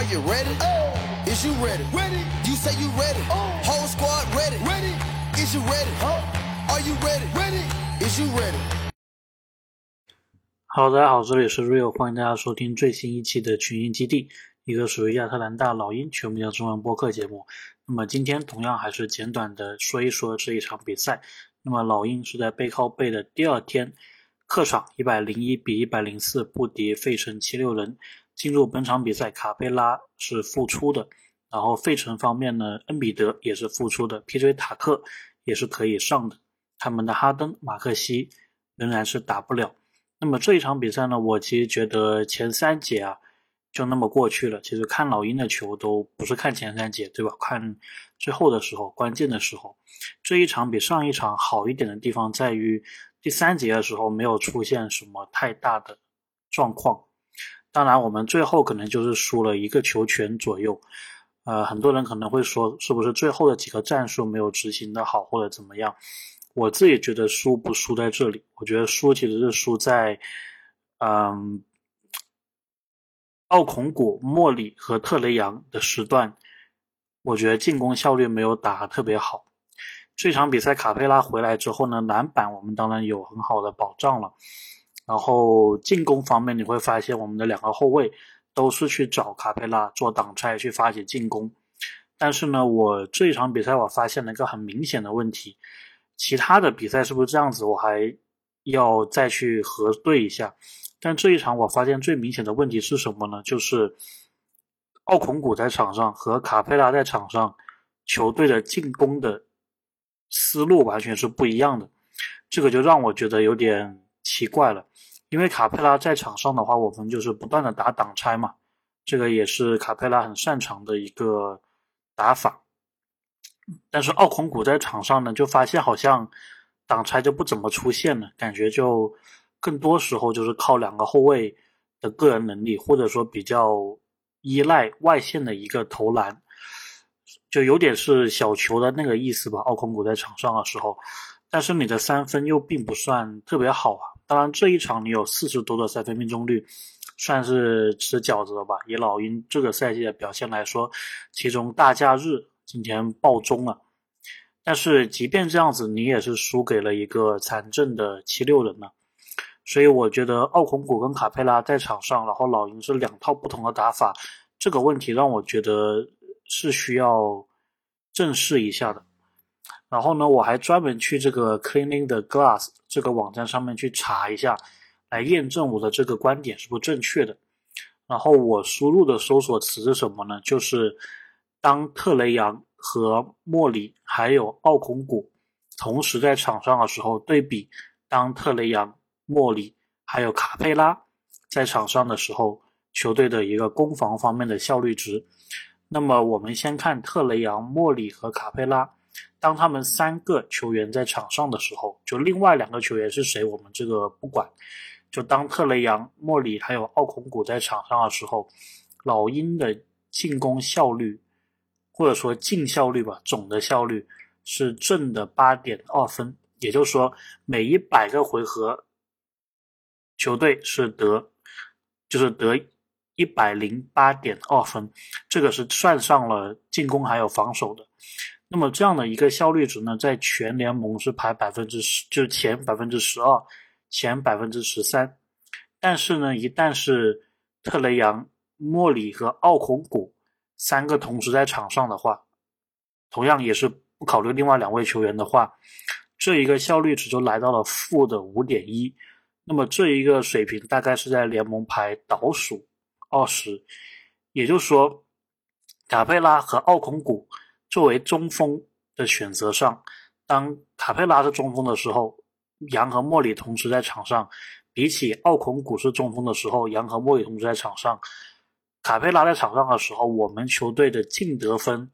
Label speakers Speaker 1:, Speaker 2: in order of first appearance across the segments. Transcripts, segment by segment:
Speaker 1: Are you ready? Oh. Is you ready? Ready. You say you ready. Oh. Whole squad ready. Ready. Is you ready? Are you ready? Ready. Is you ready?
Speaker 2: Hello，大家好，这里是 Rio，欢迎大家收听最新一期的群英基地，一个属于亚特兰大老鹰球迷的中文播客节目。那么今天同样还是简短的说一说这一场比赛。那么老鹰是在背靠背的第二天，客场一百零一比一百零四不敌费城七六人。进入本场比赛，卡佩拉是复出的，然后费城方面呢，恩比德也是复出的，P.J. 塔克也是可以上的。他们的哈登、马克西仍然是打不了。那么这一场比赛呢，我其实觉得前三节啊就那么过去了。其实看老鹰的球都不是看前三节，对吧？看最后的时候，关键的时候，这一场比上一场好一点的地方在于第三节的时候没有出现什么太大的状况。当然，我们最后可能就是输了一个球权左右。呃，很多人可能会说，是不是最后的几个战术没有执行的好，或者怎么样？我自己觉得输不输在这里？我觉得输其实是输在，嗯，奥孔古、莫里和特雷杨的时段，我觉得进攻效率没有打特别好。这场比赛卡佩拉回来之后呢，篮板我们当然有很好的保障了。然后进攻方面，你会发现我们的两个后卫都是去找卡佩拉做挡拆，去发起进攻。但是呢，我这一场比赛我发现了一个很明显的问题，其他的比赛是不是这样子，我还要再去核对一下。但这一场我发现最明显的问题是什么呢？就是奥孔古在场上和卡佩拉在场上，球队的进攻的思路完全是不一样的，这个就让我觉得有点奇怪了。因为卡佩拉在场上的话，我们就是不断的打挡拆嘛，这个也是卡佩拉很擅长的一个打法。但是奥孔古在场上呢，就发现好像挡拆就不怎么出现了，感觉就更多时候就是靠两个后卫的个人能力，或者说比较依赖外线的一个投篮，就有点是小球的那个意思吧。奥孔古在场上的时候，但是你的三分又并不算特别好啊。当然，这一场你有四十多的三分命中率，算是吃饺子了吧？以老鹰这个赛季的表现来说，其中大假日今天爆中了。但是即便这样子，你也是输给了一个残阵的七六人呢。所以我觉得奥孔古跟卡佩拉在场上，然后老鹰是两套不同的打法，这个问题让我觉得是需要正视一下的。然后呢，我还专门去这个 Cleaning the Glass 这个网站上面去查一下，来验证我的这个观点是不是正确的。然后我输入的搜索词是什么呢？就是当特雷杨和莫里还有奥孔古同时在场上的时候，对比当特雷杨、莫里还有卡佩拉在场上的时候，球队的一个攻防方面的效率值。那么我们先看特雷杨、莫里和卡佩拉。当他们三个球员在场上的时候，就另外两个球员是谁，我们这个不管。就当特雷杨、莫里还有奥孔古在场上的时候，老鹰的进攻效率或者说净效率吧，总的效率是正的八点二分，也就是说每一百个回合，球队是得就是得一百零八点二分，这个是算上了进攻还有防守的。那么这样的一个效率值呢，在全联盟是排百分之十，就是前百分之十二，前百分之十三。但是呢，一旦是特雷杨、莫里和奥孔古三个同时在场上的话，同样也是不考虑另外两位球员的话，这一个效率值就来到了负的五点一。那么这一个水平大概是在联盟排倒数二十，也就是说，卡佩拉和奥孔古。作为中锋的选择上，当卡佩拉是中锋的时候，杨和莫里同时在场上；比起奥孔古是中锋的时候，杨和莫里同时在场上，卡佩拉在场上的时候，我们球队的净得分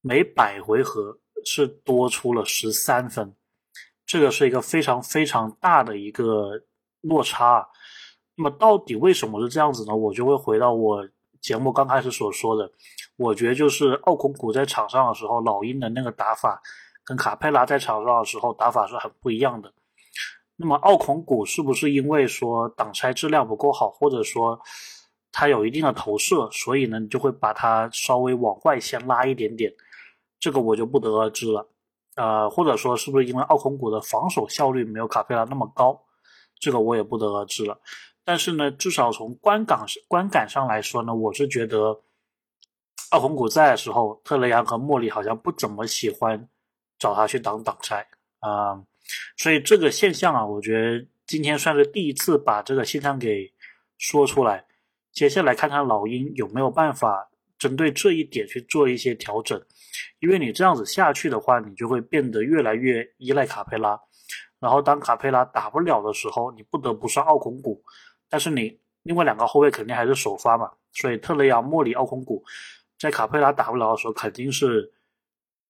Speaker 2: 每百回合是多出了十三分，这个是一个非常非常大的一个落差。那么到底为什么是这样子呢？我就会回到我节目刚开始所说的。我觉得就是奥孔古在场上的时候，老鹰的那个打法跟卡佩拉在场上的时候打法是很不一样的。那么奥孔古是不是因为说挡拆质量不够好，或者说它有一定的投射，所以呢，你就会把它稍微往外先拉一点点，这个我就不得而知了。呃，或者说是不是因为奥孔古的防守效率没有卡佩拉那么高，这个我也不得而知了。但是呢，至少从观感观感上来说呢，我是觉得奥孔古在的时候，特雷杨和莫里好像不怎么喜欢找他去挡挡拆啊，所以这个现象啊，我觉得今天算是第一次把这个现象给说出来。接下来看看老鹰有没有办法针对这一点去做一些调整，因为你这样子下去的话，你就会变得越来越依赖卡佩拉，然后当卡佩拉打不了的时候，你不得不上奥孔古，但是你另外两个后卫肯定还是首发嘛，所以特雷杨、莫里、奥孔古在卡佩拉打不了的时候，肯定是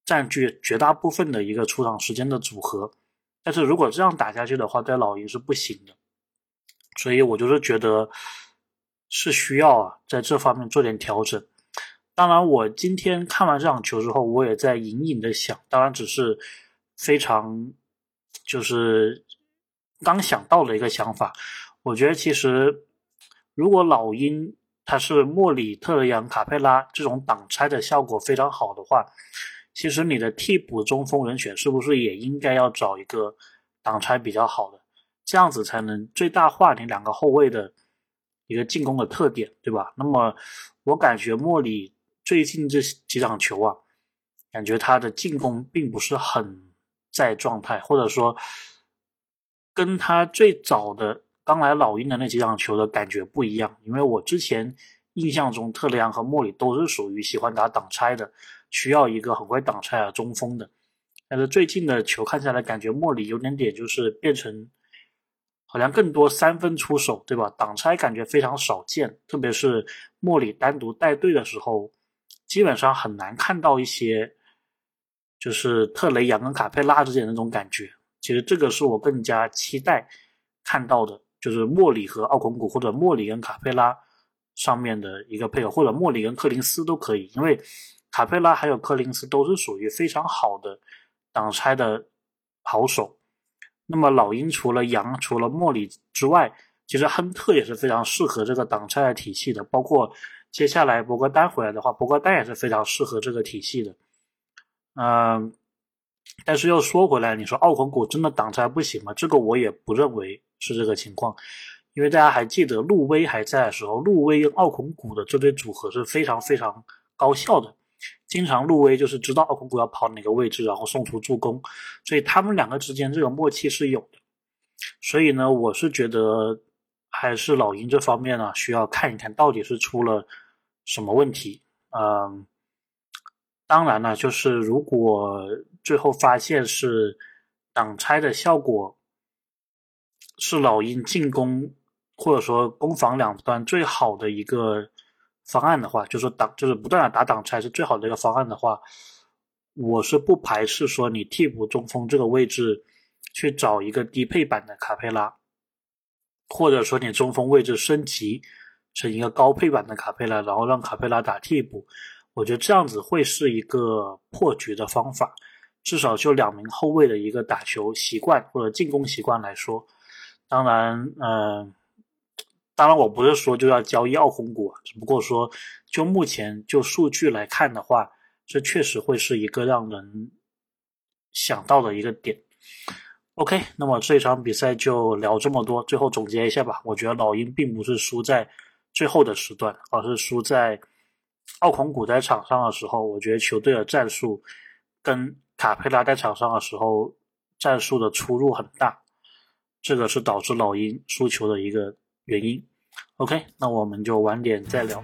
Speaker 2: 占据绝大部分的一个出场时间的组合，但是如果这样打下去的话，在老鹰是不行的，所以我就是觉得。是需要啊，在这方面做点调整。当然，我今天看完这场球之后，我也在隐隐的想，当然只是非常就是刚想到的一个想法。我觉得其实如果老鹰他是莫里、特雷杨、卡佩拉这种挡拆的效果非常好的话，其实你的替补中锋人选是不是也应该要找一个挡拆比较好的，这样子才能最大化你两个后卫的。一个进攻的特点，对吧？那么我感觉莫里最近这几场球啊，感觉他的进攻并不是很在状态，或者说跟他最早的刚来老鹰的那几场球的感觉不一样。因为我之前印象中特雷杨和莫里都是属于喜欢打挡拆的，需要一个很会挡拆的中锋的。但是最近的球看下来，感觉莫里有点点就是变成。好像更多三分出手，对吧？挡拆感觉非常少见，特别是莫里单独带队的时候，基本上很难看到一些，就是特雷杨跟卡佩拉之间的那种感觉。其实这个是我更加期待看到的，就是莫里和奥孔古，或者莫里跟卡佩拉上面的一个配合，或者莫里跟柯林斯都可以，因为卡佩拉还有柯林斯都是属于非常好的挡拆的好手。那么老鹰除了杨、除了莫里之外，其实亨特也是非常适合这个挡拆的体系的。包括接下来博格丹回来的话，博格丹也是非常适合这个体系的。嗯，但是又说回来，你说奥孔古真的挡拆不行吗？这个我也不认为是这个情况，因为大家还记得路威还在的时候，路威跟奥孔古的这对组合是非常非常高效的。经常路威就是知道奥孔古要跑哪个位置，然后送出助攻，所以他们两个之间这个默契是有的。所以呢，我是觉得还是老鹰这方面呢，需要看一看到底是出了什么问题。嗯，当然呢，就是如果最后发现是挡拆的效果是老鹰进攻或者说攻防两端最好的一个。方案的话，就是挡，就是不断的打挡拆是最好的一个方案的话，我是不排斥说你替补中锋这个位置去找一个低配版的卡佩拉，或者说你中锋位置升级成一个高配版的卡佩拉，然后让卡佩拉打替补，我觉得这样子会是一个破局的方法，至少就两名后卫的一个打球习惯或者进攻习惯来说，当然，嗯。当然，我不是说就要交易奥孔古，只不过说就目前就数据来看的话，这确实会是一个让人想到的一个点。OK，那么这场比赛就聊这么多，最后总结一下吧。我觉得老鹰并不是输在最后的时段，而是输在奥孔古在场上的时候。我觉得球队的战术跟卡佩拉在场上的时候战术的出入很大，这个是导致老鹰输球的一个。原因，OK，那我们就晚点再聊。